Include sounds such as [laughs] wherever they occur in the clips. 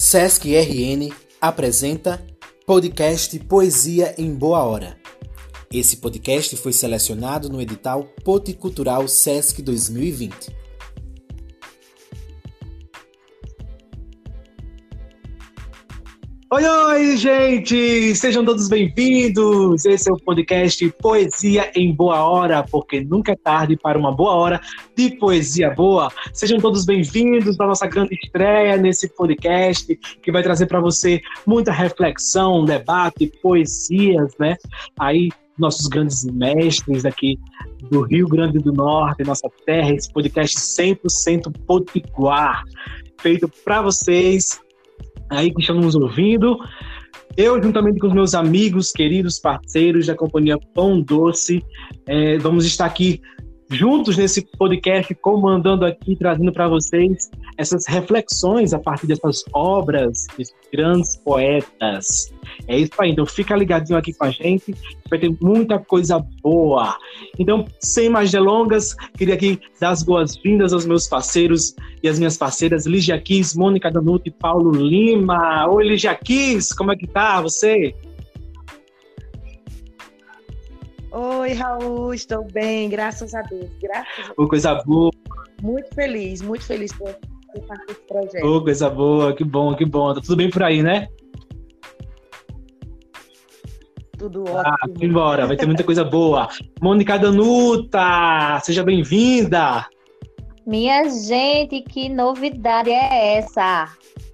Sesc RN apresenta podcast Poesia em Boa Hora. Esse podcast foi selecionado no edital Poticultural Sesc 2020. Oi, oi, gente! Sejam todos bem-vindos! Esse é o podcast Poesia em Boa Hora, porque nunca é tarde para uma boa hora de poesia boa. Sejam todos bem-vindos para nossa grande estreia nesse podcast, que vai trazer para você muita reflexão, debate, poesias, né? Aí, nossos grandes mestres aqui do Rio Grande do Norte, nossa terra, esse podcast 100% potiguar, feito para vocês aí que estão nos ouvindo. Eu, juntamente com os meus amigos, queridos parceiros da companhia Pão Doce, é, vamos estar aqui juntos nesse podcast, comandando aqui, trazendo para vocês essas reflexões a partir dessas obras desses grandes poetas. É isso aí, então fica ligadinho aqui com a gente, vai ter muita coisa boa. Então, sem mais delongas, queria aqui dar as boas-vindas aos meus parceiros e as minhas parceiras, Ligia Kiss, Mônica Danuto e Paulo Lima. Oi, Ligia Kiss, como é que tá você? Oi, Raul, estou bem, graças a Deus. Graças a Deus. Ô, coisa boa. Muito feliz, muito feliz por ter parte desse projeto. Ô, coisa boa, que bom, que bom. Tá tudo bem por aí, né? Tudo Ah, ótimo. embora, vai ter muita coisa boa. Mônica Danuta, seja bem-vinda. Minha gente, que novidade é essa?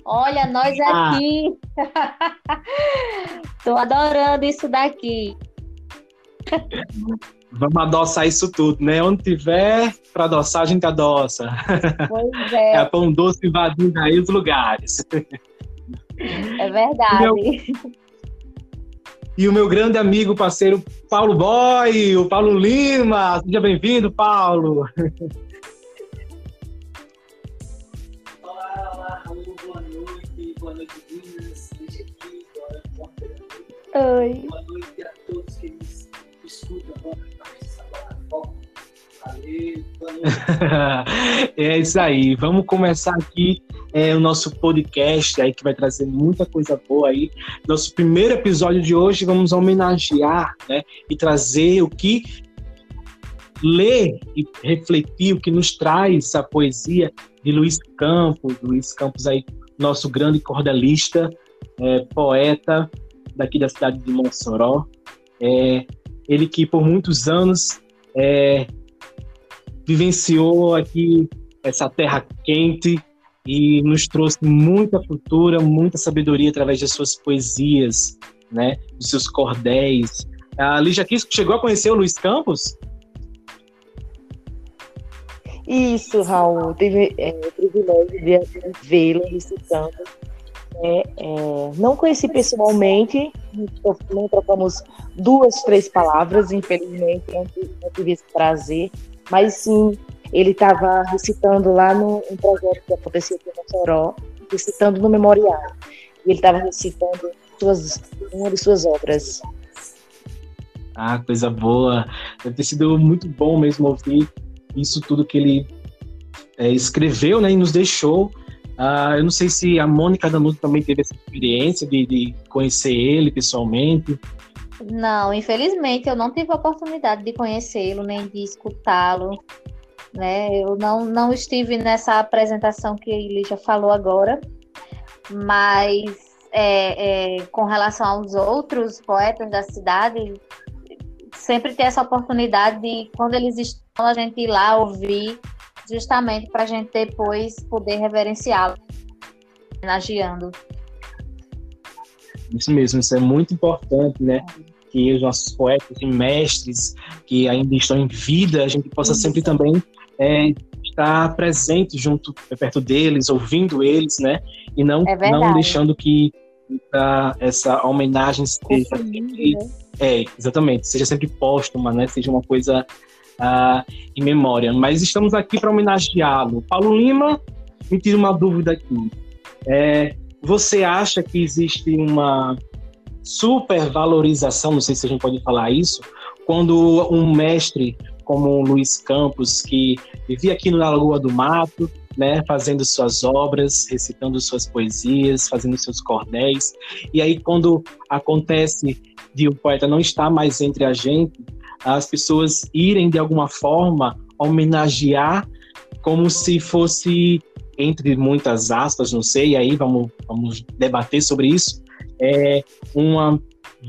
Olha, nós Ah. aqui. [laughs] Tô adorando isso daqui. Vamos adoçar isso tudo, né? Onde tiver para adoçar, a gente adoça. Pois É é, pão doce invadindo aí os lugares. é verdade. E o meu grande amigo, parceiro Paulo Boy, o Paulo Lima. Seja bem-vindo, Paulo. Olá, olá, Raul, boa noite, boa noite, Minas. Oi. boa noite [laughs] é isso aí. Vamos começar aqui é, o nosso podcast aí que vai trazer muita coisa boa aí. Nosso primeiro episódio de hoje vamos homenagear, né, e trazer o que ler e refletir o que nos traz a poesia de Luiz Campos, Luiz Campos aí nosso grande cordelista, é, poeta daqui da cidade de Mossoró. É, ele que por muitos anos é, vivenciou aqui essa terra quente e nos trouxe muita cultura, muita sabedoria através das suas poesias, né, dos seus cordéis. A Lígia Kiss chegou a conhecer o Luiz Campos? Isso, Raul, tive é, o privilégio de vê-lo recitando. É, é, não conheci pessoalmente, não trocamos duas, três palavras, infelizmente, não tive esse prazer, mas sim, ele estava recitando lá no um projeto que aconteceu aqui em Mossoró, recitando no memorial. E ele estava recitando suas, uma de suas obras. Ah, coisa boa. Deve ter sido muito bom mesmo ouvir isso tudo que ele é, escreveu, né, e nos deixou. Ah, eu não sei se a Mônica Danuto também teve essa experiência de, de conhecer ele pessoalmente. Não, infelizmente eu não tive a oportunidade de conhecê-lo nem de escutá-lo. Né? Eu não, não estive nessa apresentação que ele já falou agora, mas é, é, com relação aos outros poetas da cidade, sempre ter essa oportunidade de, quando eles estão, a gente ir lá ouvir, justamente para a gente depois poder reverenciá-lo, homenageando. Isso mesmo, isso é muito importante, né? Que os nossos poetas e mestres que ainda estão em vida, a gente possa Isso. sempre também é, estar presente junto, perto deles, ouvindo eles, né? E não, É não deixando que essa- essa homenagem seja sempre né? É, exatamente. Seja sempre póstuma, né? Seja uma coisa ah, em memória. Mas estamos aqui para homenageá-lo. Paulo Lima, me tira uma dúvida aqui. É, você acha que existe uma supervalorização, não sei se a gente pode falar isso, quando um mestre como o Luiz Campos, que vivia aqui na Lagoa do Mato, né, fazendo suas obras, recitando suas poesias, fazendo seus cordéis. E aí, quando acontece de o poeta não estar mais entre a gente, as pessoas irem de alguma forma homenagear como se fosse entre muitas aspas, não sei, aí vamos, vamos debater sobre isso, é uma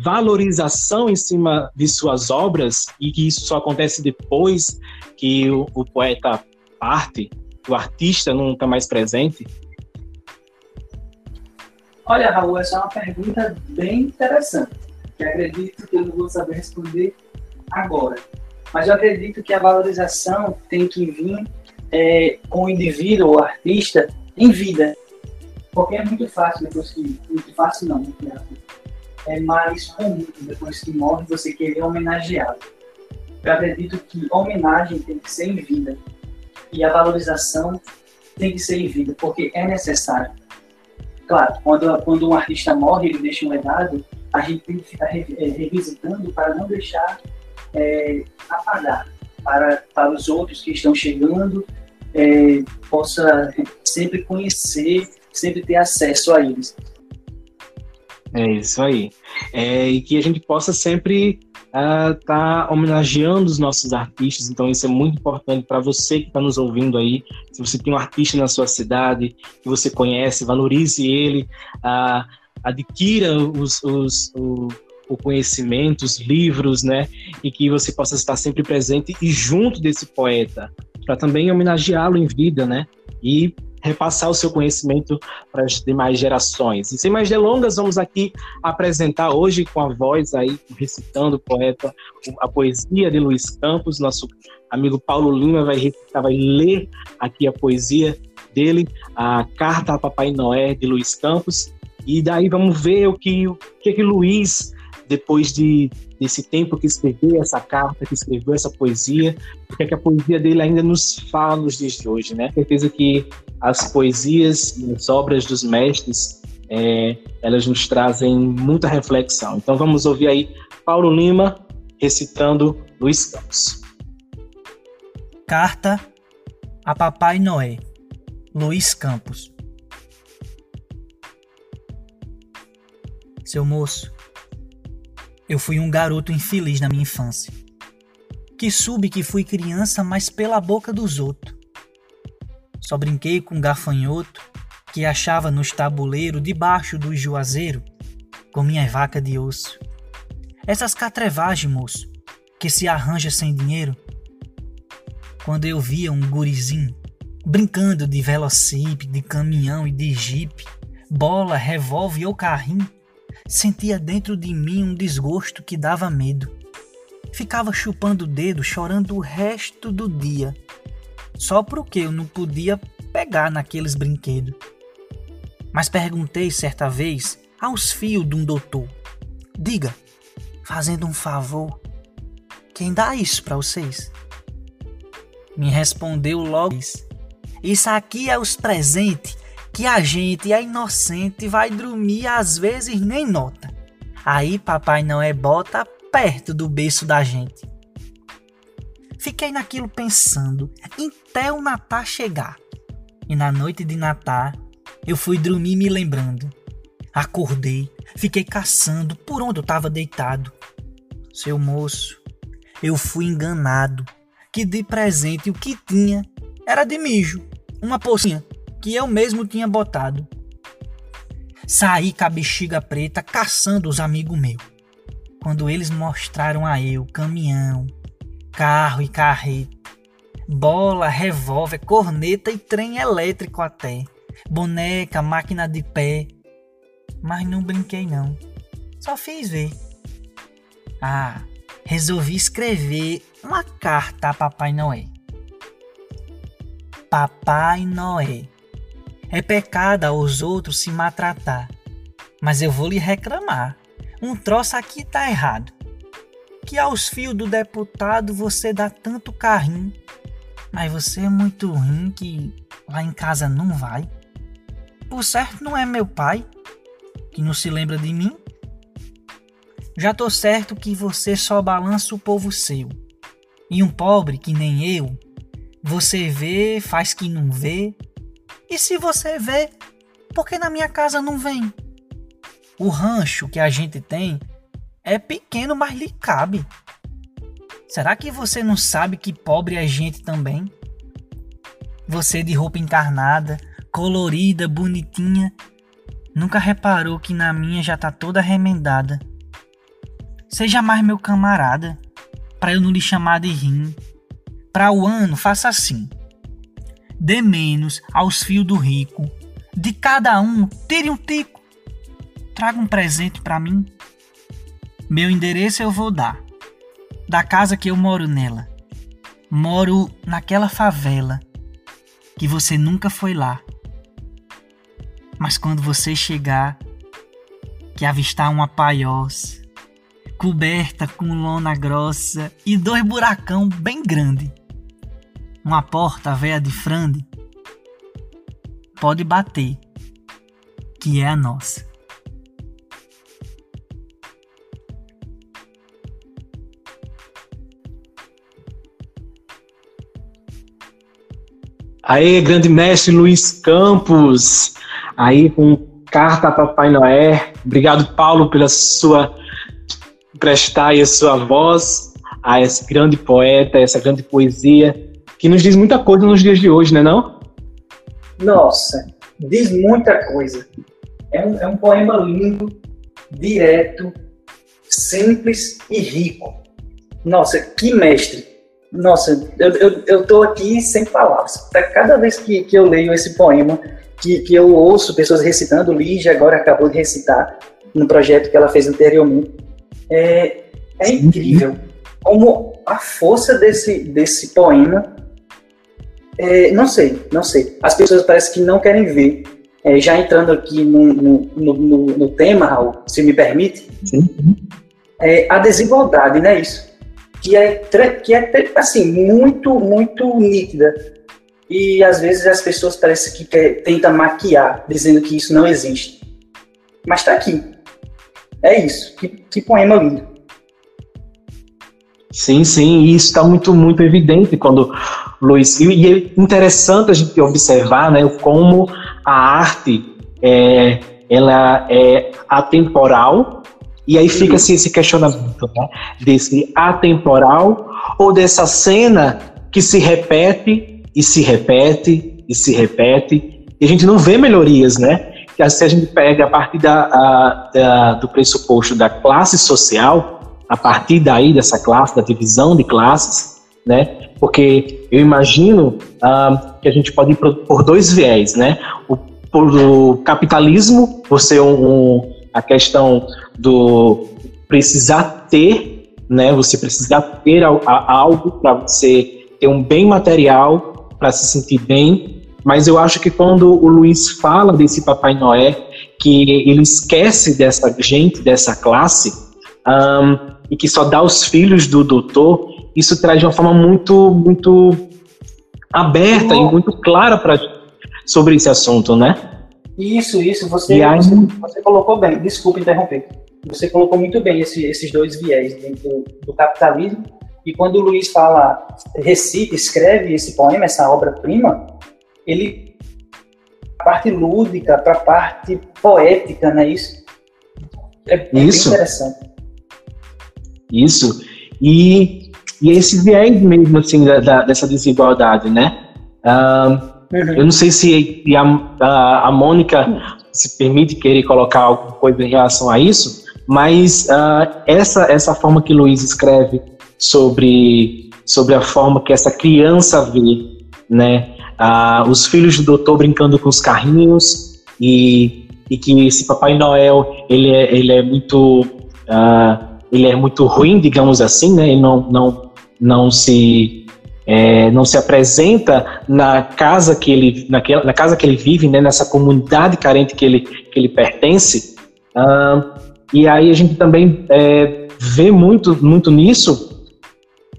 valorização em cima de suas obras e que isso só acontece depois que o, o poeta parte, o artista não está mais presente? Olha, Raul, essa é uma pergunta bem interessante, que acredito que eu não vou saber responder agora. Mas eu acredito que a valorização tem que vir é, com o indivíduo, o artista, em vida. Porque é muito fácil depois que. Muito fácil não, é mais comum depois que morre você querer homenageá-lo. Eu acredito que homenagem tem que ser em vida. E a valorização tem que ser em vida, porque é necessário. Claro, quando, quando um artista morre, ele deixa um legado, a gente tem que ficar é, revisitando para não deixar é, apagar para, para os outros que estão chegando, é, possa sempre conhecer, sempre ter acesso a eles. É isso aí. É, e que a gente possa sempre estar uh, tá homenageando os nossos artistas. Então, isso é muito importante para você que está nos ouvindo aí. Se você tem um artista na sua cidade que você conhece, valorize ele, uh, adquira os, os, o, o conhecimento, os livros, né? E que você possa estar sempre presente e junto desse poeta, para também homenageá-lo em vida, né? E repassar o seu conhecimento para as demais gerações. E sem mais delongas, vamos aqui apresentar hoje com a voz aí, recitando o poeta, a poesia de Luiz Campos. Nosso amigo Paulo Lima vai recitar, vai ler aqui a poesia dele, a Carta a Papai Noé de Luiz Campos. E daí vamos ver o que, o que, que Luiz depois de desse tempo que escreveu essa carta, que escreveu essa poesia, porque é que a poesia dele ainda nos fala nos dias de hoje, né? Certeza que as poesias e as obras dos mestres, é, elas nos trazem muita reflexão. Então vamos ouvir aí Paulo Lima recitando Luiz Campos. Carta a Papai Noé, Luiz Campos. Seu moço, eu fui um garoto infeliz na minha infância. Que soube que fui criança, mas pela boca dos outros. Só brinquei com gafanhoto que achava nos tabuleiros debaixo do juazeiro com minha vaca de osso. Essas catrevagens, moço, que se arranja sem dinheiro. Quando eu via um gurizinho brincando de velocípede, de caminhão e de jipe, bola, revólver ou carrinho, sentia dentro de mim um desgosto que dava medo. Ficava chupando o dedo, chorando o resto do dia, só porque eu não podia pegar naqueles brinquedos. Mas perguntei certa vez aos fios de um doutor: Diga, fazendo um favor, quem dá isso para vocês? Me respondeu logo: Isso aqui é os presentes que a gente é inocente vai dormir às vezes nem nota. Aí papai não é bota perto do berço da gente. Fiquei naquilo pensando até o Natal chegar. E na noite de Natal eu fui dormir me lembrando. Acordei, fiquei caçando por onde eu estava deitado. Seu moço, eu fui enganado que de presente o que tinha era de mijo, uma pocinha que eu mesmo tinha botado. Saí com a bexiga preta caçando os amigos meus. Quando eles mostraram a eu caminhão, carro e carreta, bola, revólver, corneta e trem elétrico até, boneca, máquina de pé. Mas não brinquei não, só fiz ver. Ah, resolvi escrever uma carta a Papai Noé. Papai Noé é pecado aos outros se maltratar. Mas eu vou lhe reclamar. Um troço aqui tá errado. Que aos fios do deputado você dá tanto carrinho, mas você é muito ruim que lá em casa não vai. Por certo não é meu pai, que não se lembra de mim. Já tô certo que você só balança o povo seu. E um pobre que nem eu, você vê, faz que não vê, E se você vê, por que na minha casa não vem? O rancho que a gente tem é pequeno, mas lhe cabe. Será que você não sabe que pobre é gente também? Você de roupa encarnada, colorida, bonitinha, nunca reparou que na minha já tá toda remendada. Seja mais meu camarada, para eu não lhe chamar de rim. Para o ano, faça assim. Dê menos aos fios do rico. De cada um, tire um tico. Traga um presente para mim. Meu endereço eu vou dar. Da casa que eu moro nela. Moro naquela favela que você nunca foi lá. Mas quando você chegar, que avistar uma paiós coberta com lona grossa e dois buracão bem grande, uma porta velha de frande, pode bater, que é a nossa. Aí, grande mestre Luiz Campos, aí com carta para Papai Noel. Obrigado, Paulo, pela sua prestar a sua voz a esse grande poeta, essa grande poesia, que nos diz muita coisa nos dias de hoje, né não? Nossa, diz muita coisa. É um, é um poema lindo, direto, simples e rico. Nossa, que mestre! Nossa, eu, eu, eu tô aqui sem palavras. Cada vez que, que eu leio esse poema, que, que eu ouço pessoas recitando, Lígia agora acabou de recitar no projeto que ela fez anteriormente, é, é incrível como a força desse, desse poema, é, não sei, não sei. As pessoas parecem que não querem ver. É, já entrando aqui no, no, no, no, tema, Raul, se me permite, é, a desigualdade, né? Isso que é, que é assim, muito, muito nítida. E às vezes as pessoas parecem que quer, tentam maquiar, dizendo que isso não existe. Mas está aqui. É isso. Que, que poema lindo. Sim, sim, e isso está muito, muito evidente quando Luiz. E é interessante a gente observar né, como a arte é, ela é atemporal e aí fica assim, esse questionamento né? desse atemporal ou dessa cena que se repete e se repete e se repete e a gente não vê melhorias, né? Que se a gente pega a partir da, a, da, do pressuposto da classe social, a partir daí dessa classe, da divisão de classes, né? Porque eu imagino ah, que a gente pode ir por, dois viés, né? O, por o capitalismo, ser um, um a questão do precisar ter, né? Você precisar ter algo para você ter um bem material para se sentir bem. Mas eu acho que quando o Luiz fala desse Papai Noé, que ele esquece dessa gente, dessa classe, um, e que só dá os filhos do doutor, isso traz de uma forma muito, muito aberta e muito clara para sobre esse assunto, né? Isso, isso, você, aí... você, você, colocou bem, desculpa interromper. Você colocou muito bem esse, esses dois viés do, do capitalismo. E quando o Luiz fala, recita, escreve esse poema, essa obra-prima, ele a parte lúdica para a parte poética, não é isso? É, é isso. interessante. Isso. E, e esse viés mesmo, assim, da, da, dessa desigualdade, né? Um, Uhum. Eu não sei se a, a, a Mônica se permite querer colocar alguma coisa em relação a isso, mas uh, essa, essa forma que Luiz escreve sobre, sobre a forma que essa criança vê, né? Uh, os filhos do doutor brincando com os carrinhos e, e que esse Papai Noel ele é, ele é muito uh, ele é muito ruim, digamos assim, né? Ele não, não, não se é, não se apresenta na casa que ele, naquela, na casa que ele vive, né, nessa comunidade carente que ele, que ele pertence. E aí a gente também é, vê muito, muito nisso,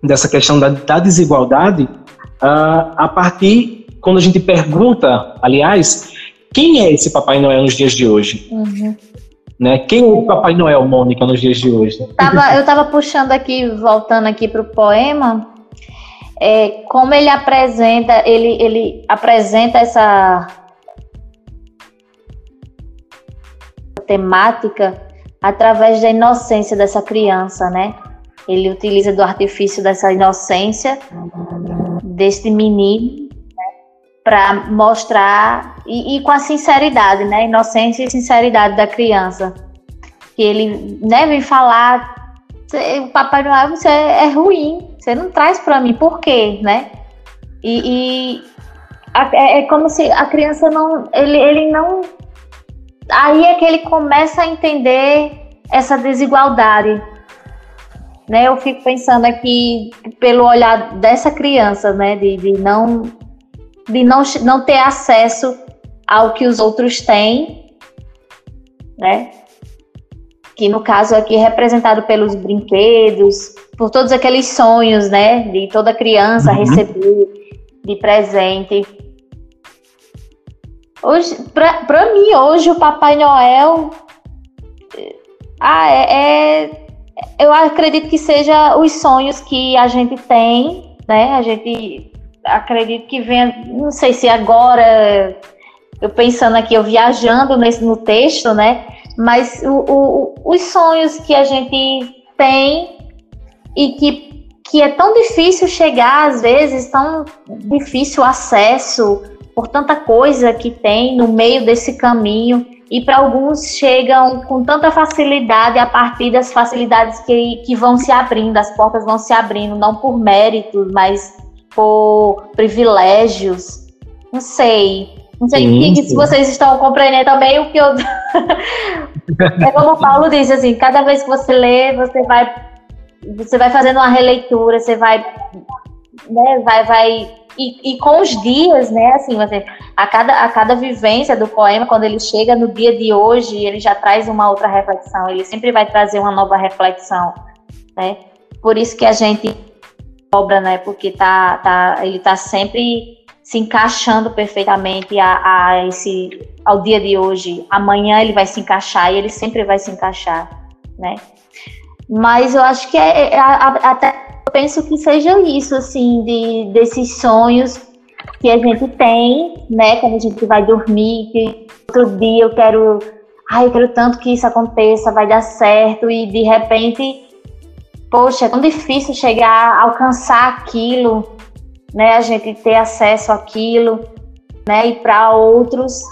dessa questão da, da desigualdade, uh, a partir quando a gente pergunta, aliás, quem é esse Papai Noel nos dias de hoje? Uhum. Né? Quem é o Papai Noel, Mônica, nos dias de hoje? Tava, eu estava puxando aqui, voltando aqui para o poema, é, como ele apresenta, ele, ele apresenta essa temática através da inocência dessa criança, né? Ele utiliza do artifício dessa inocência deste menino para mostrar e, e, com a sinceridade, né? Inocência e sinceridade da criança, que ele né, vem falar, o Papai Noel você é ruim, você não traz para mim, por quê, né? E, e é, é como se a criança não, ele, ele não aí é que ele começa a entender essa desigualdade. Né, eu fico pensando aqui pelo olhar dessa criança, né, de, de não de não, não ter acesso ao que os outros têm, né? Que no caso aqui é representado pelos brinquedos, por todos aqueles sonhos, né, de toda criança uhum. receber de presente. Hoje, para mim, hoje o Papai Noel. Ah, é, é, Eu acredito que seja os sonhos que a gente tem, né? A gente acredito que venha. Não sei se agora. Eu pensando aqui, eu viajando nesse, no texto, né? Mas o, o, os sonhos que a gente tem e que, que é tão difícil chegar, às vezes, tão difícil o acesso por tanta coisa que tem no meio desse caminho e para alguns chegam com tanta facilidade a partir das facilidades que, que vão se abrindo, as portas vão se abrindo, não por méritos, mas por privilégios. Não sei. Não sei sim, sim. se vocês estão compreendendo também o que eu. [laughs] é como o Paulo disse, assim, cada vez que você lê, você vai. Você vai fazendo uma releitura, você vai. Né, vai, vai e, e, com os dias, né, assim, você, a cada, a cada vivência do poema, quando ele chega no dia de hoje, ele já traz uma outra reflexão, ele sempre vai trazer uma nova reflexão, né? Por isso que a gente obra, né, porque tá, tá, ele tá sempre se encaixando perfeitamente a, a esse, ao dia de hoje. Amanhã ele vai se encaixar e ele sempre vai se encaixar, né? Mas eu acho que é, é até penso que seja isso, assim, de, desses sonhos que a gente tem, né, quando a gente vai dormir, que outro dia eu quero, ai, eu quero tanto que isso aconteça, vai dar certo, e de repente, poxa, é tão difícil chegar a alcançar aquilo, né, a gente ter acesso àquilo, né, e para outros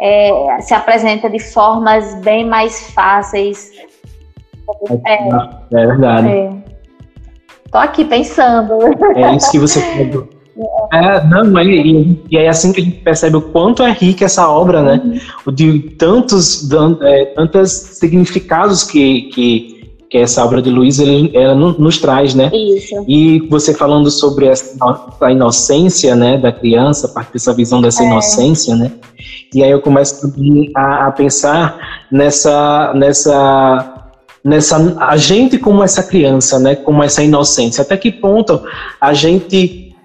é, se apresenta de formas bem mais fáceis. É, é verdade. É. Tô aqui pensando. É isso que você falou. [laughs] É, não, e, e é assim que a gente percebe o quanto é rica essa obra, né? Uhum. De tantos, é, tantos significados que, que, que essa obra de Luiz ele, ela nos traz, né? Isso. E você falando sobre essa, a inocência, né, da criança, a partir dessa visão dessa é. inocência, né? E aí eu começo a, a pensar nessa, nessa nessa a gente como essa criança, né, como essa inocência. Até que ponto a gente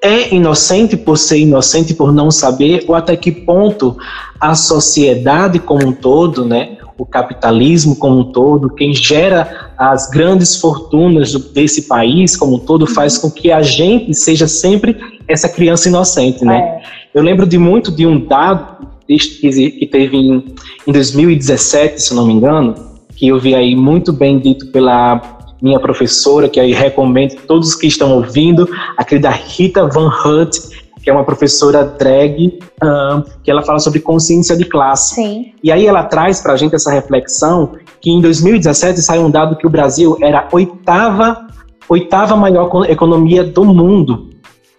é inocente por ser inocente por não saber ou até que ponto a sociedade como um todo, né, o capitalismo como um todo, quem gera as grandes fortunas desse país como um todo faz com que a gente seja sempre essa criança inocente, né? É. Eu lembro de muito de um dado que teve em, em 2017, se não me engano, que eu vi aí muito bem dito pela minha professora, que aí recomendo todos que estão ouvindo, a querida Rita Van Hutt, que é uma professora drag, um, que ela fala sobre consciência de classe. Sim. E aí ela traz para a gente essa reflexão que em 2017 saiu um dado que o Brasil era a oitava, oitava maior economia do mundo,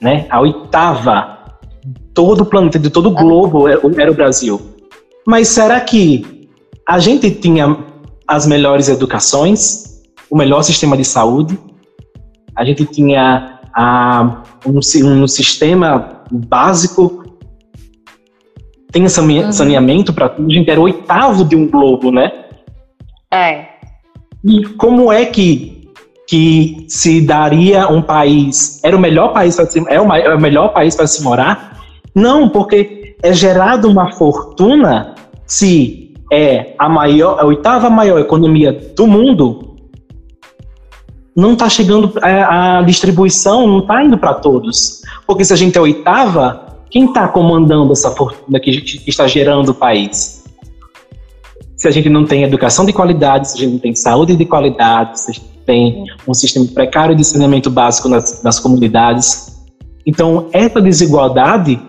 né? A oitava. Todo o planeta, de todo o globo era o Brasil. Mas será que a gente tinha as melhores educações, o melhor sistema de saúde. A gente tinha a, um, um sistema básico, tem uhum. saneamento para tudo. A gente era o oitavo de um globo, né? É. E como é que, que se daria um país? Era o melhor país para se, é o, é o melhor país para se morar? Não, porque é gerado uma fortuna se é a maior, a oitava maior economia do mundo, não está chegando a, a, distribuição, não está indo para todos. Porque se a gente é oitava, quem está comandando essa fortuna que, que está gerando o país? se a gente não tem educação de qualidade, se a gente não tem saúde de qualidade, se a gente tem um sistema precário de saneamento básico nas, nas comunidades. Então, essa desigualdade,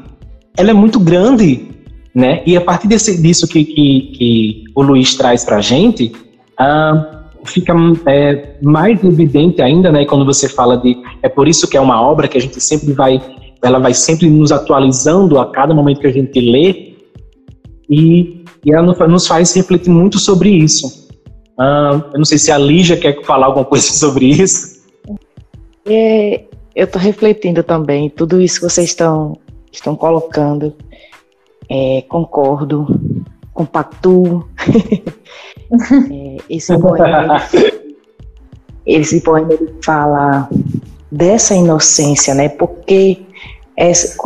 ela é muito grande, né? E a partir desse, disso que, que, que o Luiz traz para a gente, ah, fica é, mais evidente ainda, né? Quando você fala de, é por isso que é uma obra que a gente sempre vai, ela vai sempre nos atualizando a cada momento que a gente lê, e, e ela nos faz refletir muito sobre isso. Ah, eu não sei se a Lígia quer falar alguma coisa [laughs] sobre isso. É, eu estou refletindo também tudo isso que vocês estão, estão colocando. É, concordo, compactuo. [laughs] é, esse poema, [laughs] esse poema ele fala dessa inocência, né? Porque essa,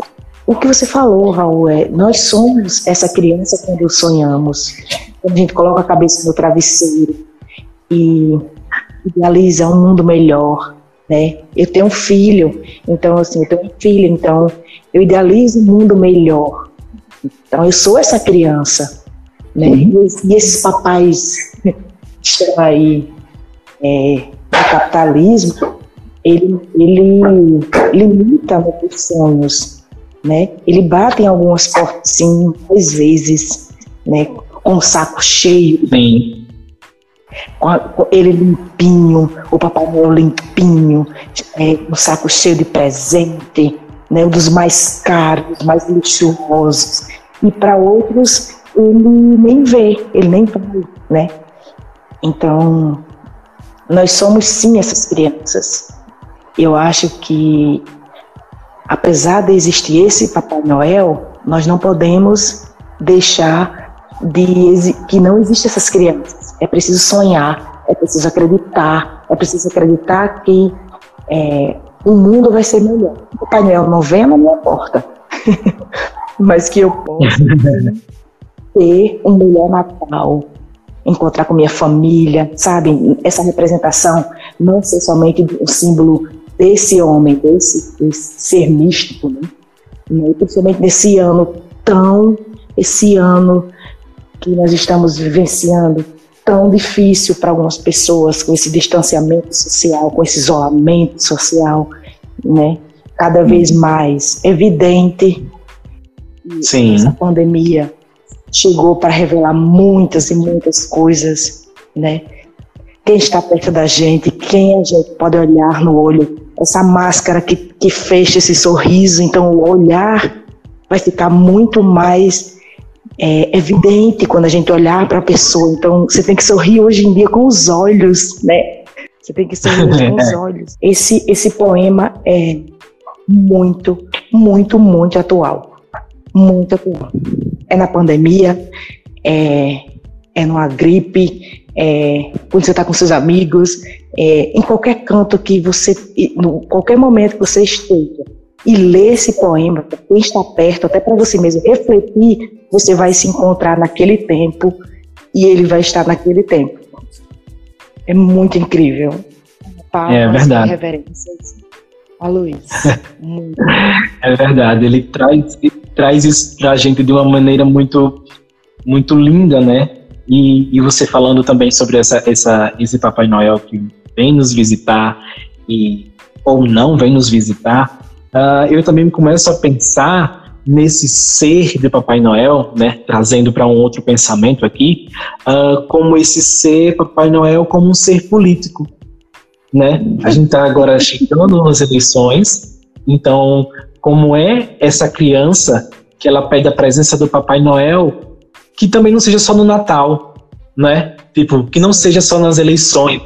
o que você falou, Raul, é nós somos essa criança quando sonhamos, quando a gente coloca a cabeça no travesseiro e idealiza um mundo melhor, né? Eu tenho um filho, então assim, eu tenho um filho, então eu idealizo um mundo melhor. Então eu sou essa criança, né? Uhum. E esses papais aí é, no capitalismo, ele, ele limita meus sonhos, né? Ele bate em algumas portas, sim, às vezes, né? Com o saco cheio. Sim ele limpinho, o Papai Noel limpinho, é, um saco cheio de presente, né, um dos mais caros, mais luxuosos. E para outros, ele nem vê, ele nem vai, né? Então, nós somos sim essas crianças. Eu acho que, apesar de existir esse Papai Noel, nós não podemos deixar de que não existem essas crianças. É preciso sonhar, é preciso acreditar, é preciso acreditar que é, o mundo vai ser melhor. O Pai Noel não vem na minha porta, [laughs] mas que eu possa [laughs] ter um melhor Natal, encontrar com minha família, sabe? Essa representação não ser somente um símbolo desse homem, desse, desse ser místico, né? principalmente nesse ano tão, esse ano que nós estamos vivenciando tão difícil para algumas pessoas com esse distanciamento social, com esse isolamento social, né? Cada vez mais evidente. Sim. Essa pandemia chegou para revelar muitas e muitas coisas, né? Quem está perto da gente, quem a gente pode olhar no olho, essa máscara que, que fecha esse sorriso, então o olhar vai ficar muito mais é evidente quando a gente olhar para a pessoa. Então, você tem que sorrir hoje em dia com os olhos, né? Você tem que sorrir com os [laughs] olhos. Esse, esse poema é muito, muito, muito atual. Muito atual. É na pandemia, é, é numa gripe, é, quando você está com seus amigos, é, em qualquer canto que você, em qualquer momento que você esteja e ler esse poema, para quem está perto, até para você mesmo refletir, você vai se encontrar naquele tempo e ele vai estar naquele tempo. É muito incrível. Palmas é verdade. Reverências a Luiz. [laughs] é verdade. Ele traz, traz isso para a gente de uma maneira muito, muito linda, né? E, e você falando também sobre essa, essa, esse Papai Noel que vem nos visitar e ou não vem nos visitar, uh, eu também começo a pensar nesse ser de Papai Noel, né, trazendo para um outro pensamento aqui, uh, como esse ser Papai Noel como um ser político, né? A gente está agora [laughs] chegando nas eleições, então como é essa criança que ela pede a presença do Papai Noel, que também não seja só no Natal, né? Tipo, que não seja só nas eleições,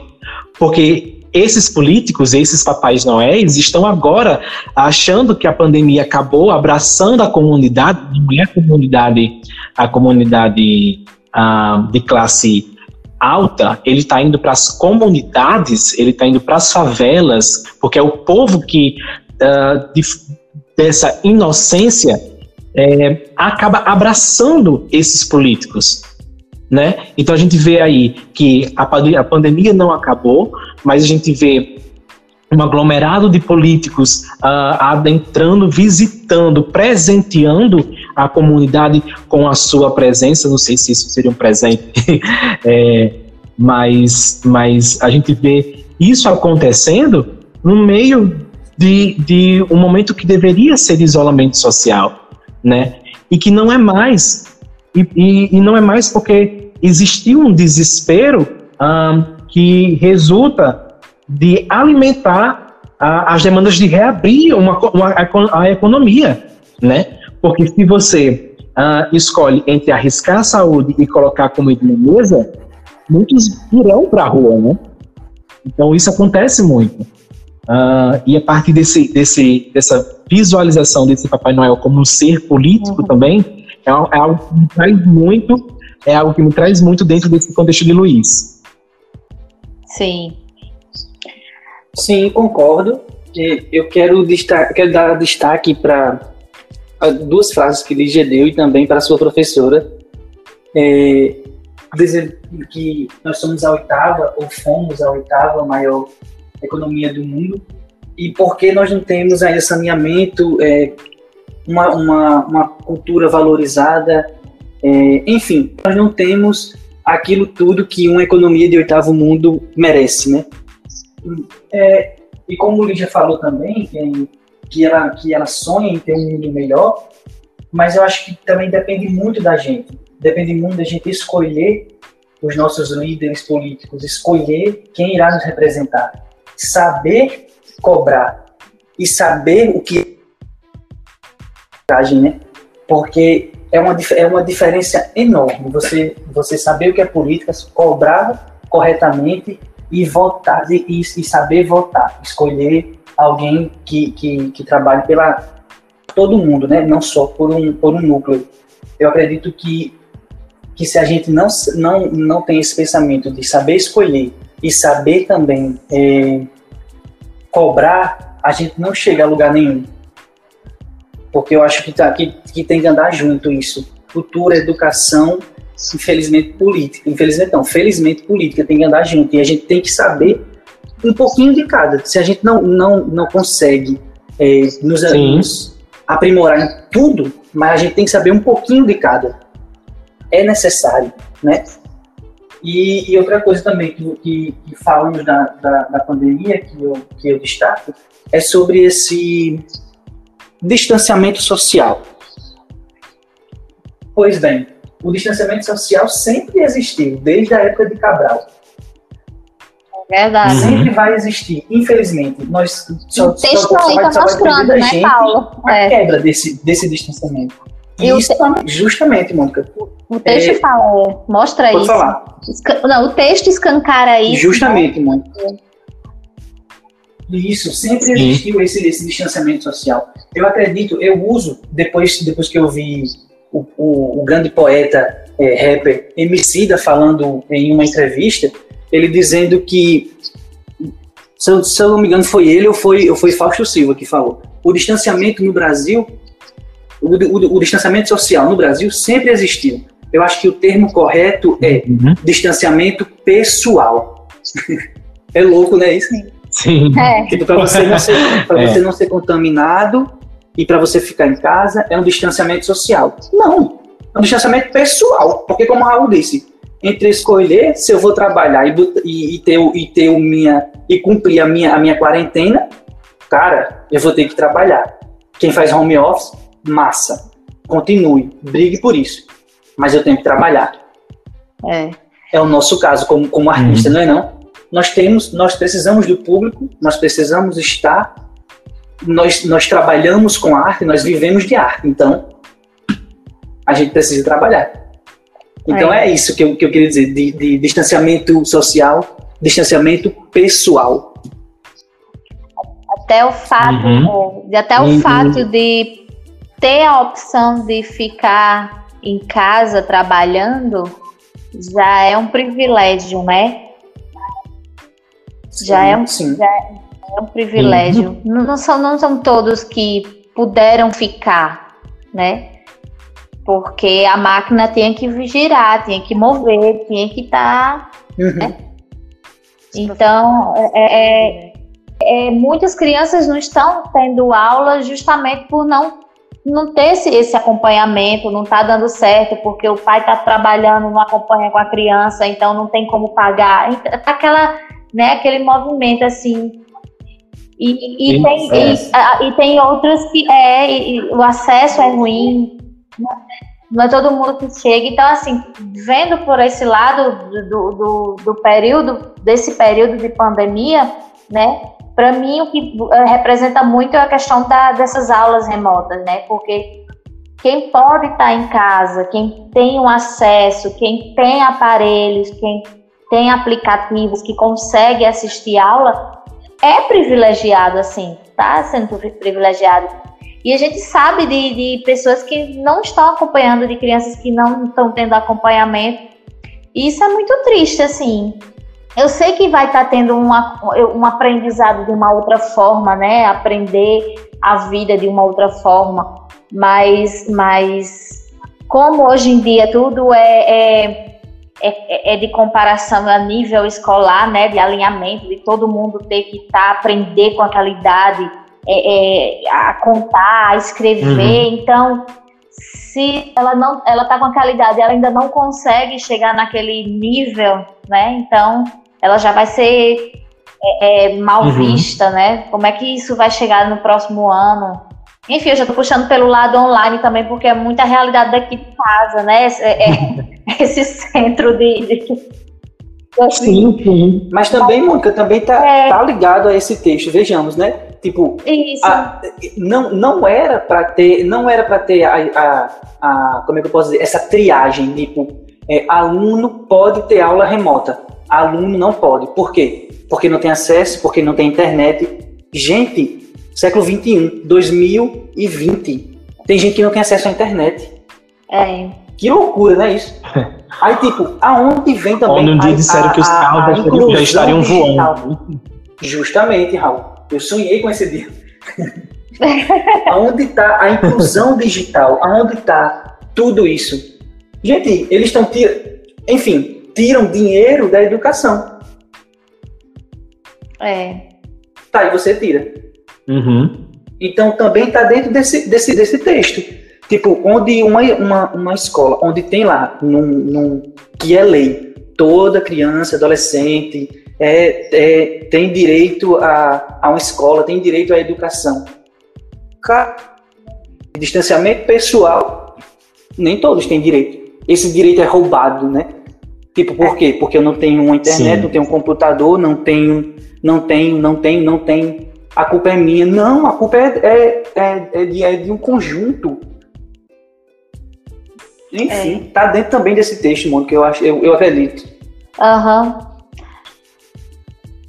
porque esses políticos, esses papais noéis, estão agora achando que a pandemia acabou, abraçando a comunidade, não é a comunidade, a comunidade ah, de classe alta, ele está indo para as comunidades, ele está indo para as favelas, porque é o povo que ah, de, dessa inocência é, acaba abraçando esses políticos né? Então a gente vê aí que a, a pandemia não acabou, mas a gente vê um aglomerado de políticos uh, adentrando, visitando, presenteando a comunidade com a sua presença. Não sei se isso seria um presente, [laughs] é, mas, mas a gente vê isso acontecendo no meio de, de um momento que deveria ser de isolamento social, né? E que não é mais. E, e, e não é mais porque existiu um desespero um, que resulta de alimentar a, as demandas de reabrir uma, uma, a economia, né? Porque se você uh, escolhe entre arriscar a saúde e colocar comida na mesa, muitos irão para a rua, né? Então isso acontece muito. Uh, e a partir desse, desse, dessa visualização desse Papai Noel como um ser político uhum. também, é, é, algo que me traz muito, é algo que me traz muito dentro desse contexto de Luiz. Sim. Sim, concordo. Eu quero, destaque, quero dar destaque para duas frases que Lígia deu e também para sua professora. É, dizer que nós somos a oitava, ou fomos a oitava maior economia do mundo, e porque nós não temos ainda saneamento, é, uma, uma, uma, cultura valorizada, é, enfim, nós não temos aquilo tudo que uma economia de oitavo mundo merece, né? É, e como o Lígia falou também, que, que, ela, que ela sonha em ter um mundo melhor, mas eu acho que também depende muito da gente. Depende muito da gente escolher os nossos líderes políticos, escolher quem irá nos representar, saber cobrar e saber o que né? Porque é uma, é uma diferença enorme você, você saber o que é política, cobrar corretamente e votar e, e saber votar, escolher alguém que, que, que trabalhe pela todo mundo, né? Não só por um, por um núcleo. Eu acredito que que se a gente não, não, não tem esse pensamento de saber escolher e saber também é, cobrar, a gente não chega a lugar nenhum. Porque eu acho que, tá, que, que tem que andar junto isso. Cultura, educação, infelizmente política. Infelizmente não, felizmente política tem que andar junto. E a gente tem que saber um pouquinho de cada. Se a gente não, não, não consegue é, nos, nos aprimorar em tudo, mas a gente tem que saber um pouquinho de cada. É necessário, né? E, e outra coisa também que, que, que falamos da, da, da, pandemia, que eu, que eu destaco, é sobre esse distanciamento social. Pois bem, o distanciamento social sempre existiu, desde a época de Cabral. Verdade. Sempre vai existir. Infelizmente, nós só, o texto só, está mostrando, né, gente Paulo? A é. quebra desse, desse distanciamento. E isso, te... justamente, Mônica. O texto é... fala, mostra Pode isso. falar. Não, o texto escancara isso. Justamente, né? Mônica. Isso, sempre existiu esse, esse distanciamento social. Eu acredito, eu uso, depois, depois que eu vi o, o, o grande poeta é, rapper Emicida falando em uma entrevista, ele dizendo que, se eu, se eu, não me engano, foi ele ou foi, ou foi Fausto Silva que falou, o distanciamento no Brasil, o, o, o distanciamento social no Brasil sempre existiu. Eu acho que o termo correto é uhum. distanciamento pessoal. [laughs] é louco, né? Isso? Sim. É. Tipo, para você, não ser, [laughs] é. você não ser contaminado e para você ficar em casa é um distanciamento social. Não, é um distanciamento pessoal. Porque, como o Raul disse, entre escolher se eu vou trabalhar e, e, e, ter, e ter o minha e cumprir a minha, a minha quarentena, cara, eu vou ter que trabalhar. Quem faz home office, massa. Continue, brigue por isso. Mas eu tenho que trabalhar. É. É o nosso caso como, como artista, uhum. não é não? nós temos, nós precisamos do público, nós precisamos estar, nós, nós trabalhamos com arte, nós vivemos de arte, então a gente precisa trabalhar. Então é, é isso que eu, que eu queria dizer, de, de distanciamento social, distanciamento pessoal. Até o fato, uhum. de, até o uhum. fato de ter a opção de ficar em casa trabalhando já é um privilégio, né? já, é, sim. já é um privilégio. Uhum. Não, são, não são todos que puderam ficar, né? Porque a máquina tinha que girar, tinha que mover, tinha que estar. Tá, uhum. né? Então, é, é, é, é, muitas crianças não estão tendo aula justamente por não não ter esse, esse acompanhamento, não está dando certo porque o pai está trabalhando, não acompanha com a criança, então não tem como pagar. Então, tá aquela, né, aquele movimento assim. E, e, tem, e, e, tem outras que é, o acesso é ruim, não é todo mundo que chega. Então, assim, vendo por esse lado do, do, do período, desse período de pandemia, né? Para mim, o que eh, representa muito é a questão da, dessas aulas remotas, né? Porque quem pode estar em casa, quem tem um acesso, quem tem aparelhos, quem tem aplicativos que consegue assistir aula, é privilegiado, assim, tá sendo privilegiado. E a gente sabe de, de pessoas que não estão acompanhando, de crianças que não estão tendo acompanhamento. E isso é muito triste, assim. Eu sei que vai estar tá tendo uma, um aprendizado de uma outra forma, né? Aprender a vida de uma outra forma. Mas, mas como hoje em dia tudo é, é, é, é de comparação a nível escolar, né? De alinhamento, de todo mundo ter que estar, tá, aprender com aquela idade, é, é, a contar, a escrever. Uhum. Então, se ela não, ela está com aquela idade, ela ainda não consegue chegar naquele nível, né? Então, ela já vai ser é, é, mal uhum. vista, né? Como é que isso vai chegar no próximo ano? Enfim, eu já estou puxando pelo lado online também, porque é muita realidade daqui de casa, né? É, é [laughs] esse centro de, de... [laughs] Sim, sim. Mas também, Mônica, também tá, é... tá ligado a esse texto, vejamos, né? Tipo, a, não, não era para ter, não era para ter a, a, a, como é que eu posso dizer, essa triagem, tipo, é, aluno pode ter aula remota aluno não pode. Por quê? Porque não tem acesso, porque não tem internet. Gente, século 21, 2020, tem gente que não tem acesso à internet. É. Que loucura, não é isso? [laughs] Aí, tipo, aonde vem também. Onde um dia disseram a, que os carros já estariam voando. Justamente, Raul. Eu sonhei com esse dia. [laughs] aonde está a inclusão digital? Aonde está tudo isso? Gente, eles estão. Enfim, tiram dinheiro da educação. É. Tá, e você tira. Uhum. Então também está dentro desse, desse, desse texto. Tipo, onde uma, uma, uma escola, onde tem lá, num, num, que é lei, toda criança, adolescente é, é, tem direito a, a uma escola, tem direito à educação. Distanciamento pessoal, nem todos têm direito. Esse direito é roubado, né? Tipo, por quê? Porque eu não tenho uma internet, Sim. não tenho um computador, não tenho, não tenho, não tenho, não tenho. A culpa é minha. Não, a culpa é, é, é, é de, é de um conjunto. Enfim, é. tá dentro também desse texto, mano, que eu acho, eu, eu acredito. Aham. Uhum.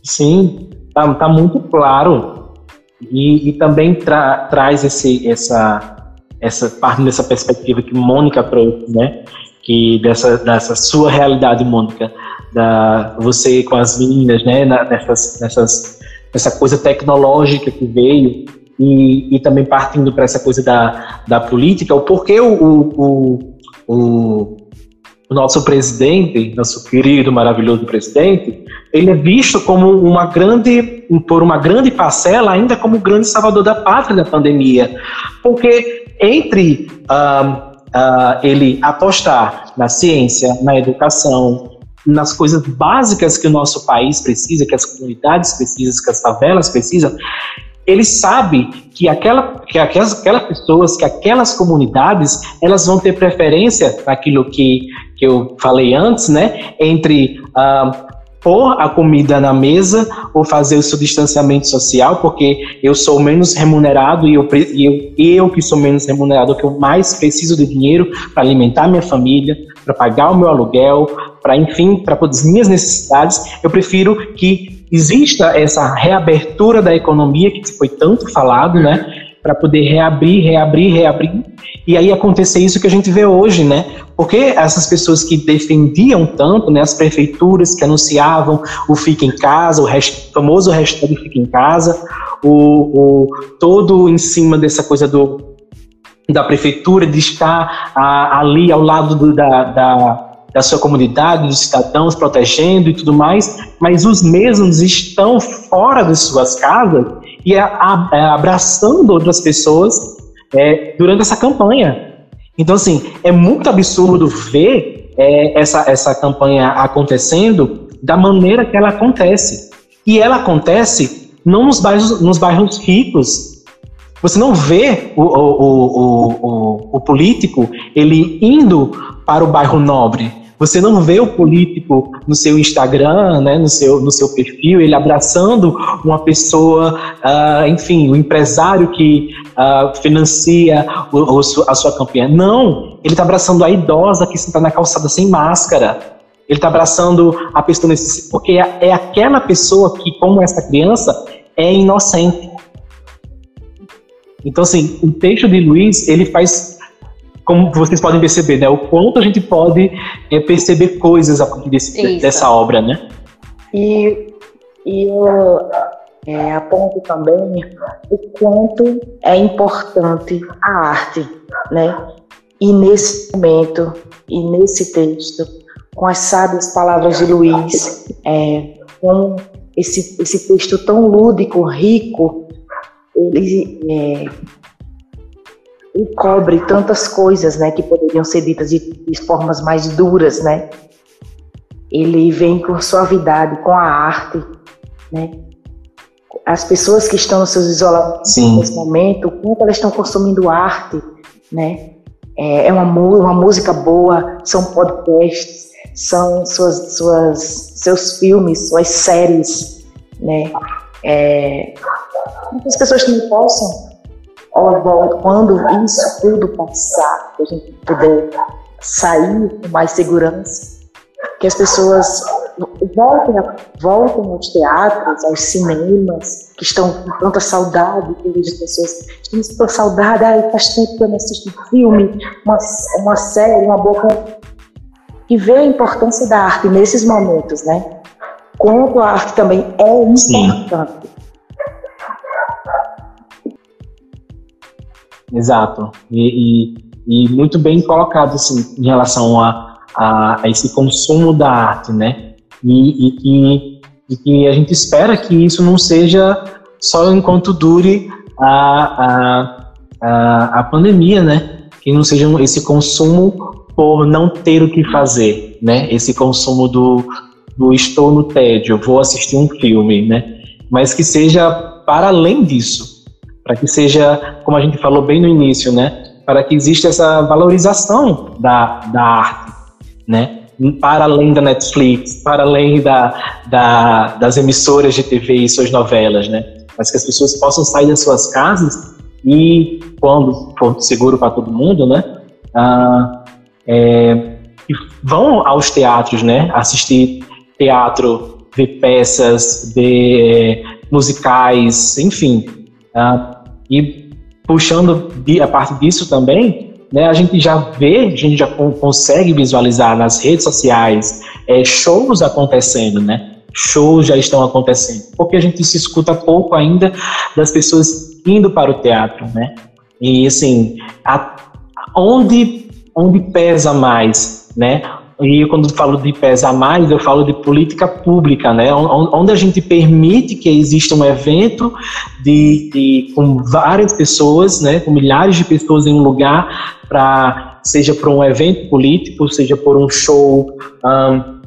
Sim, tá, tá muito claro. E, e também tra, traz esse, essa, essa parte dessa perspectiva que Mônica trouxe, né? que dessa, dessa sua realidade, Mônica, da você com as meninas, né, nessas, nessas, nessa coisa tecnológica que veio e, e também partindo para essa coisa da, da política, o porquê o, o, o, o nosso presidente, nosso querido, maravilhoso presidente, ele é visto como uma grande, por uma grande parcela, ainda como o grande salvador da pátria da pandemia, porque entre uh, uh, ele apostar na ciência, na educação, nas coisas básicas que o nosso país precisa, que as comunidades precisam, que as favelas precisam, ele sabe que, aquela, que aquelas, aquelas pessoas, que aquelas comunidades, elas vão ter preferência naquilo que, que eu falei antes, né? Entre uh, pôr a comida na mesa ou fazer o seu distanciamento social, porque eu sou menos remunerado e eu, eu, eu que sou menos remunerado, que eu mais preciso de dinheiro para alimentar minha família, para pagar o meu aluguel, para, enfim, para as minhas necessidades, eu prefiro que exista essa reabertura da economia que foi tanto falado, né? para poder reabrir, reabrir, reabrir, e aí acontecer isso que a gente vê hoje, né? Porque essas pessoas que defendiam tanto, né, as prefeituras que anunciavam o fica em casa, o hashtag, famoso hashtag fica em casa, o, o, todo em cima dessa coisa do, da prefeitura de estar a, ali ao lado do, da, da da sua comunidade, dos cidadãos protegendo e tudo mais, mas os mesmos estão fora de suas casas e é, abraçando outras pessoas é, durante essa campanha. Então, assim, é muito absurdo ver é, essa, essa campanha acontecendo da maneira que ela acontece. E ela acontece não nos bairros, nos bairros ricos. Você não vê o, o, o, o, o político ele indo para o bairro nobre. Você não vê o político no seu Instagram, né, no, seu, no seu perfil, ele abraçando uma pessoa, uh, enfim, o um empresário que uh, financia o, o, a sua campanha. Não, ele está abraçando a idosa que está na calçada sem máscara. Ele está abraçando a pessoa nesse. Porque é, é aquela pessoa que, como essa criança, é inocente. Então, assim, o texto de Luiz, ele faz como vocês podem perceber, né? O quanto a gente pode é, perceber coisas a partir desse, dessa obra, né? E, e eu é, aponto também o quanto é importante a arte, né? E nesse momento, e nesse texto, com as sábias palavras de Luiz, é, com esse, esse texto tão lúdico, rico, ele é, e cobre tantas coisas, né, que poderiam ser ditas de, de formas mais duras, né? Ele vem com suavidade, com a arte, né? As pessoas que estão nos seus isolamentos Sim. nesse momento, quanto elas estão consumindo arte, né? É, é uma, uma música boa, são podcasts, são suas, suas, seus filmes, suas séries, né? É, muitas pessoas que não possam quando isso tudo passar, que a gente puder sair com mais segurança, que as pessoas voltem, voltem aos teatros, aos cinemas, que estão com tanta saudade, as pessoas têm tanta saudade, ai, faz tempo que eu não assisto um filme, uma, uma série, uma boca. E ver a importância da arte nesses momentos, né? Quanto a arte também é importante. Sim. Exato. E, e, e, muito bem colocado assim, em relação a, a, a esse consumo da arte, né? E, e, que, e que a gente espera que isso não seja só enquanto dure a, a, a, a pandemia, né? Que não seja esse consumo por não ter o que fazer, né? Esse consumo do, do estou no tédio, vou assistir um filme, né? Mas que seja para além disso, para que seja, como a gente falou bem no início, né, para que exista essa valorização da, da arte, né, para além da Netflix, para além da, da, das emissoras de TV e suas novelas, né, mas que as pessoas possam sair das suas casas e, quando for seguro para todo mundo, né, ah, é, vão aos teatros, né, assistir teatro, ver peças, ver musicais, enfim, ah, e puxando a parte disso também, né, a gente já vê, a gente já consegue visualizar nas redes sociais é, shows acontecendo, né? Shows já estão acontecendo, porque a gente se escuta pouco ainda das pessoas indo para o teatro, né? E assim, a, onde onde pesa mais, né? E quando falo de pesar mais, eu falo de política pública, né? Onde a gente permite que exista um evento de, de com várias pessoas, né? Com milhares de pessoas em um lugar, para seja por um evento político, seja por um show, um,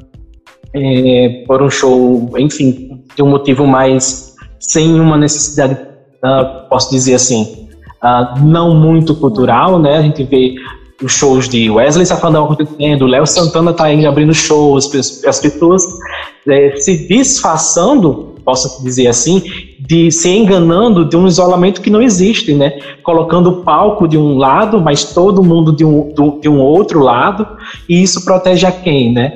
é, por um show, enfim, de um motivo mais sem uma necessidade, uh, posso dizer assim, uh, não muito cultural, né? A gente vê os shows de Wesley Safadão acontecendo, Léo Santana tá aí abrindo shows, as pessoas é, se disfarçando, posso dizer assim, de se enganando de um isolamento que não existe, né? Colocando o palco de um lado, mas todo mundo de um, de um outro lado, e isso protege a quem, né?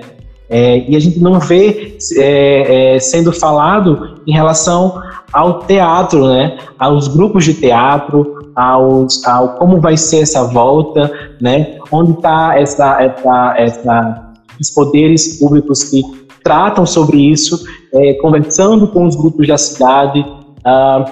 É, e a gente não vê é, é, sendo falado em relação ao teatro, né? Aos grupos de teatro, aos, ao como vai ser essa volta, né? Onde está essa, essa, essa, os poderes públicos que tratam sobre isso, é, conversando com os grupos da cidade ah,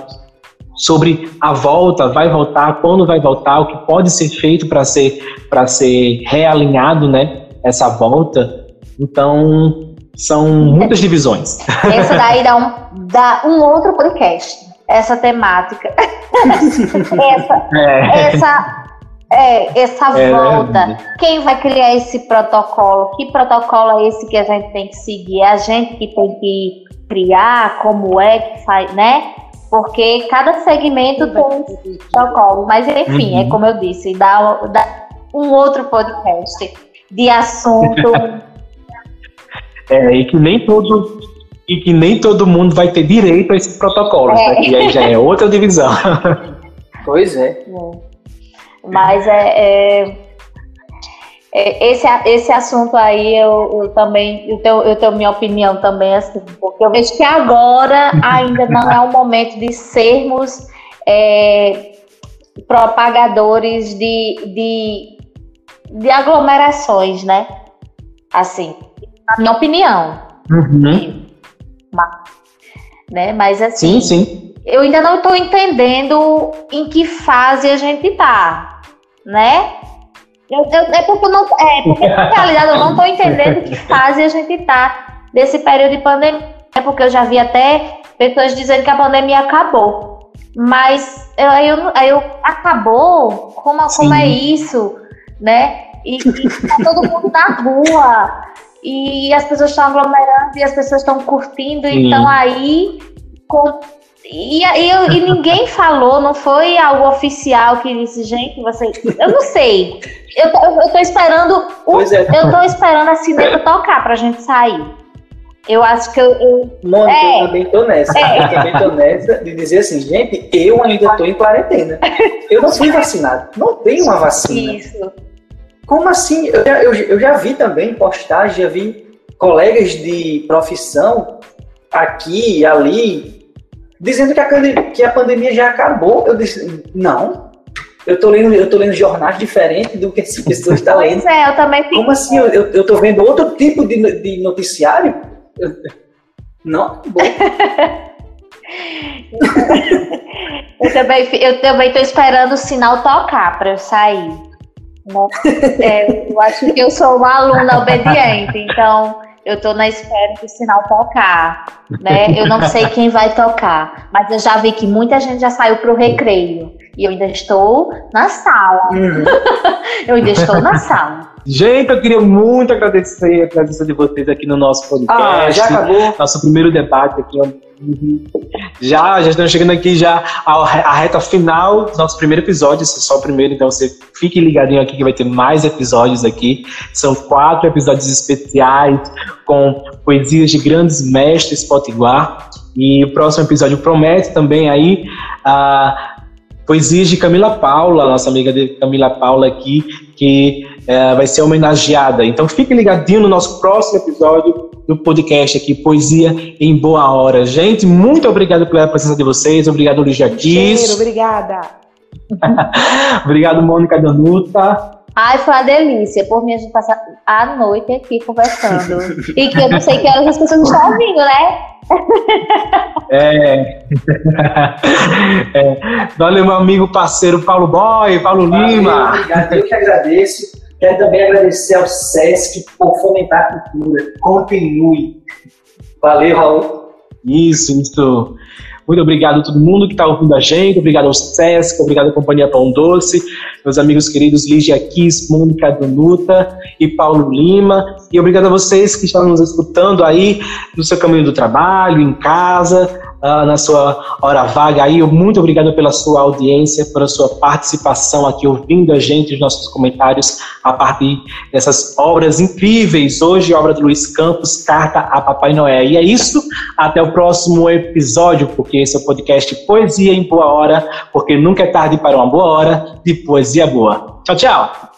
sobre a volta, vai voltar, quando vai voltar, o que pode ser feito para ser para ser realinhado, né? essa volta. Então, são muitas divisões. Essa daí dá um, dá um outro podcast, essa temática. [laughs] essa, é. essa, é, essa é, volta. Quem vai criar esse protocolo? Que protocolo é esse que a gente tem que seguir? É a gente que tem que criar? Como é que faz, né? Porque cada segmento tem um protocolo. Mas enfim, é uhum. é como eu disse, dá, dá um outro podcast de assunto [laughs] É, e que nem todo e que nem todo mundo vai ter direito a esse protocolo, é. né? E aí já é outra divisão. [laughs] Pois é. é. Mas é, é, é, esse, esse assunto aí eu, eu também eu tenho, eu tenho minha opinião também assim, porque eu vejo que agora ainda não é o momento de sermos é, propagadores de, de, de aglomerações, né? Assim, na minha opinião. Uhum. Mas, né? Mas assim, sim, sim. eu ainda não estou entendendo em que fase a gente está, né? Eu, eu, é porque, eu não, é porque na realidade eu não estou entendendo em que fase a gente está desse período de pandemia, é porque eu já vi até pessoas dizendo que a pandemia acabou. Mas aí eu, eu, eu, acabou? Como, como é isso? Né? E, e tá todo mundo na rua e as pessoas estão aglomerando e as pessoas estão curtindo, Sim. então aí. Com, e, e, e, ninguém [laughs] falou, não foi algo oficial que disse, gente, você. Eu não sei. Eu, eu, eu tô esperando. O, é. Eu tô esperando a cinema tocar pra gente sair. Eu acho que eu. eu Mônica, é, eu também tô nessa. É. Eu também tô nessa de dizer assim, gente, eu ainda tô em quarentena. Eu não fui vacinado. Não tenho uma vacina. Isso. Como assim? Eu já, eu, eu já vi também postagem, já vi colegas de profissão aqui e ali dizendo que a, que a pandemia já acabou. Eu disse, não. Eu tô lendo, eu tô lendo jornais diferentes do que essa pessoa está lendo. Pois é, eu também fico. Como assim? Eu, eu, eu tô vendo outro tipo de, de noticiário? Eu, não, bom. [laughs] eu também eu também tô esperando o sinal tocar para eu sair. É, eu acho que eu sou uma aluna obediente, então eu estou na espera do sinal tocar, né? Eu não sei quem vai tocar, mas eu já vi que muita gente já saiu para o recreio e eu ainda estou na sala. Uhum. [laughs] eu ainda estou na sala. Gente, eu queria muito agradecer a presença de vocês aqui no nosso podcast. Ah, já acabou. Nosso primeiro debate aqui. Já, já estamos chegando aqui já à reta final do nosso primeiro episódio. Esse é só o primeiro, então você fique ligadinho aqui que vai ter mais episódios aqui. São quatro episódios especiais com poesias de grandes mestres potiguar. E o próximo episódio promete também aí a poesias de Camila Paula, nossa amiga Camila Paula aqui, que é, vai ser homenageada. Então fique ligadinho no nosso próximo episódio do podcast aqui, Poesia em Boa Hora. Gente, muito obrigado pela presença de vocês, obrigado Lígia Kiss. [laughs] Obrigada. obrigado Mônica Danuta. Ai, foi uma delícia. Por mim, a gente passa a noite aqui conversando. e que eu não sei que horas as pessoas estão ouvindo, né? É. [laughs] é. Olha, meu amigo parceiro Paulo Boy, Paulo Valeu, Lima. Obrigado, eu que agradeço. Quero também agradecer ao SESC por fomentar a cultura. Continue. Valeu, Raul. Isso, isso. Muito obrigado a todo mundo que está ouvindo a gente, obrigado ao SESC, obrigado à Companhia Pão Doce, meus amigos queridos Lígia Kiss, Mônica Donuta e Paulo Lima, e obrigado a vocês que estão nos escutando aí no seu caminho do trabalho, em casa, uh, na sua hora vaga aí. Muito obrigado pela sua audiência, pela sua participação aqui, ouvindo a gente, os nossos comentários a partir dessas obras incríveis. Hoje, obra do Luiz Campos, Carta a Papai Noé. E é isso. Até o próximo episódio, porque esse é o podcast Poesia em Boa Hora, porque nunca é tarde para uma boa hora de poesia boa. Tchau, tchau!